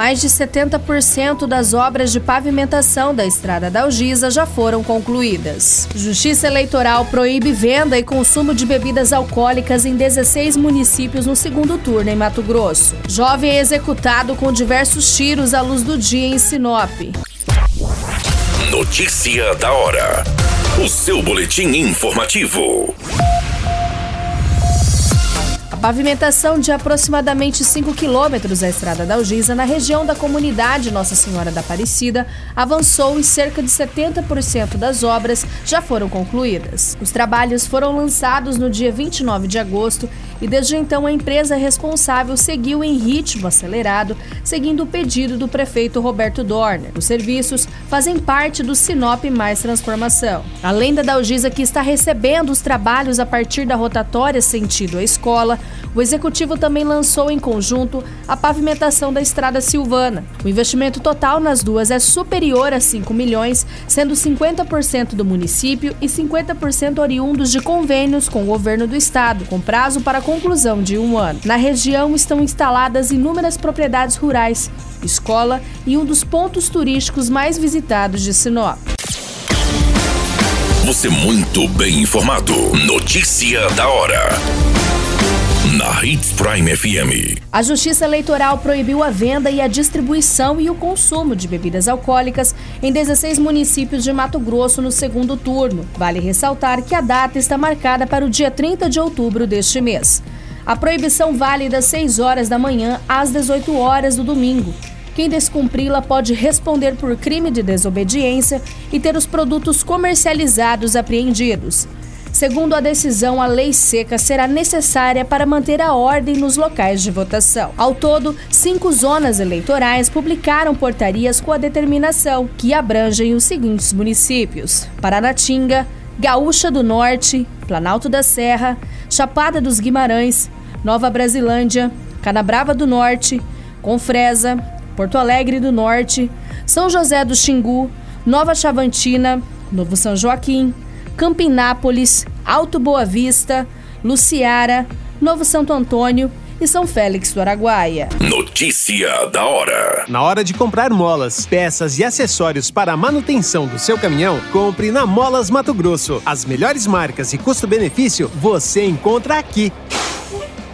Mais de 70% das obras de pavimentação da estrada da Algisa já foram concluídas. Justiça Eleitoral proíbe venda e consumo de bebidas alcoólicas em 16 municípios no segundo turno em Mato Grosso. Jovem é executado com diversos tiros à luz do dia em Sinop. Notícia da hora. O seu boletim informativo. Pavimentação de aproximadamente 5 quilômetros da Estrada da Algisa, na região da comunidade Nossa Senhora da Aparecida, avançou e cerca de 70% das obras já foram concluídas. Os trabalhos foram lançados no dia 29 de agosto e desde então a empresa responsável seguiu em ritmo acelerado, seguindo o pedido do prefeito Roberto Dorner. Os serviços fazem parte do Sinop Mais Transformação. Além da Dalgisa que está recebendo os trabalhos a partir da rotatória sentido à escola, o executivo também lançou em conjunto a pavimentação da estrada Silvana. O investimento total nas duas é superior a 5 milhões, sendo 50% do município e 50% oriundos de convênios com o governo do estado, com prazo para conclusão de um ano. Na região estão instaladas inúmeras propriedades rurais, escola e um dos pontos turísticos mais visitados de Sinop. Você muito bem informado. Notícia da hora na Hits Prime FM. A Justiça Eleitoral proibiu a venda e a distribuição e o consumo de bebidas alcoólicas em 16 municípios de Mato Grosso no segundo turno. Vale ressaltar que a data está marcada para o dia 30 de outubro deste mês. A proibição vale das 6 horas da manhã às 18 horas do domingo. Quem descumpri-la pode responder por crime de desobediência e ter os produtos comercializados apreendidos. Segundo a decisão, a lei seca será necessária para manter a ordem nos locais de votação. Ao todo, cinco zonas eleitorais publicaram portarias com a determinação, que abrangem os seguintes municípios: Paranatinga, Gaúcha do Norte, Planalto da Serra, Chapada dos Guimarães, Nova Brasilândia, Canabrava do Norte, Confresa, Porto Alegre do Norte, São José do Xingu, Nova Chavantina, Novo São Joaquim, Campinápolis, Alto Boa Vista, Luciara, Novo Santo Antônio e São Félix do Araguaia. Notícia da hora. Na hora de comprar molas, peças e acessórios para a manutenção do seu caminhão, compre na Molas Mato Grosso. As melhores marcas e custo-benefício você encontra aqui.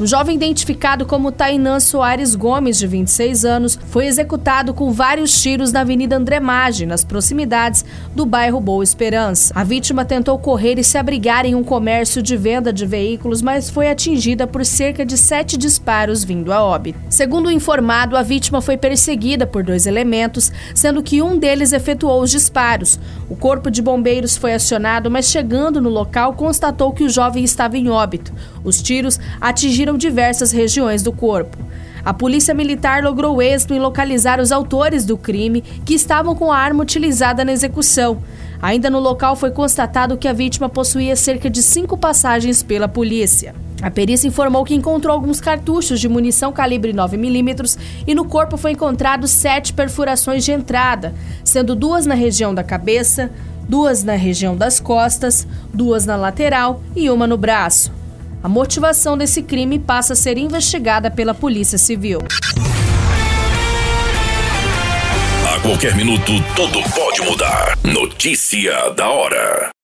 Um jovem identificado como Tainan Soares Gomes, de 26 anos, foi executado com vários tiros na Avenida André Maggi, nas proximidades do bairro Boa Esperança. A vítima tentou correr e se abrigar em um comércio de venda de veículos, mas foi atingida por cerca de sete disparos vindo a óbito. Segundo o informado, a vítima foi perseguida por dois elementos, sendo que um deles efetuou os disparos. O corpo de bombeiros foi acionado, mas chegando no local constatou que o jovem estava em óbito. Os tiros atingiram atingiram diversas regiões do corpo. A polícia militar logrou êxito em localizar os autores do crime que estavam com a arma utilizada na execução. Ainda no local foi constatado que a vítima possuía cerca de cinco passagens pela polícia. A perícia informou que encontrou alguns cartuchos de munição calibre 9mm e no corpo foi encontrado sete perfurações de entrada, sendo duas na região da cabeça, duas na região das costas, duas na lateral e uma no braço. A motivação desse crime passa a ser investigada pela Polícia Civil. A qualquer minuto, tudo pode mudar. Notícia da hora.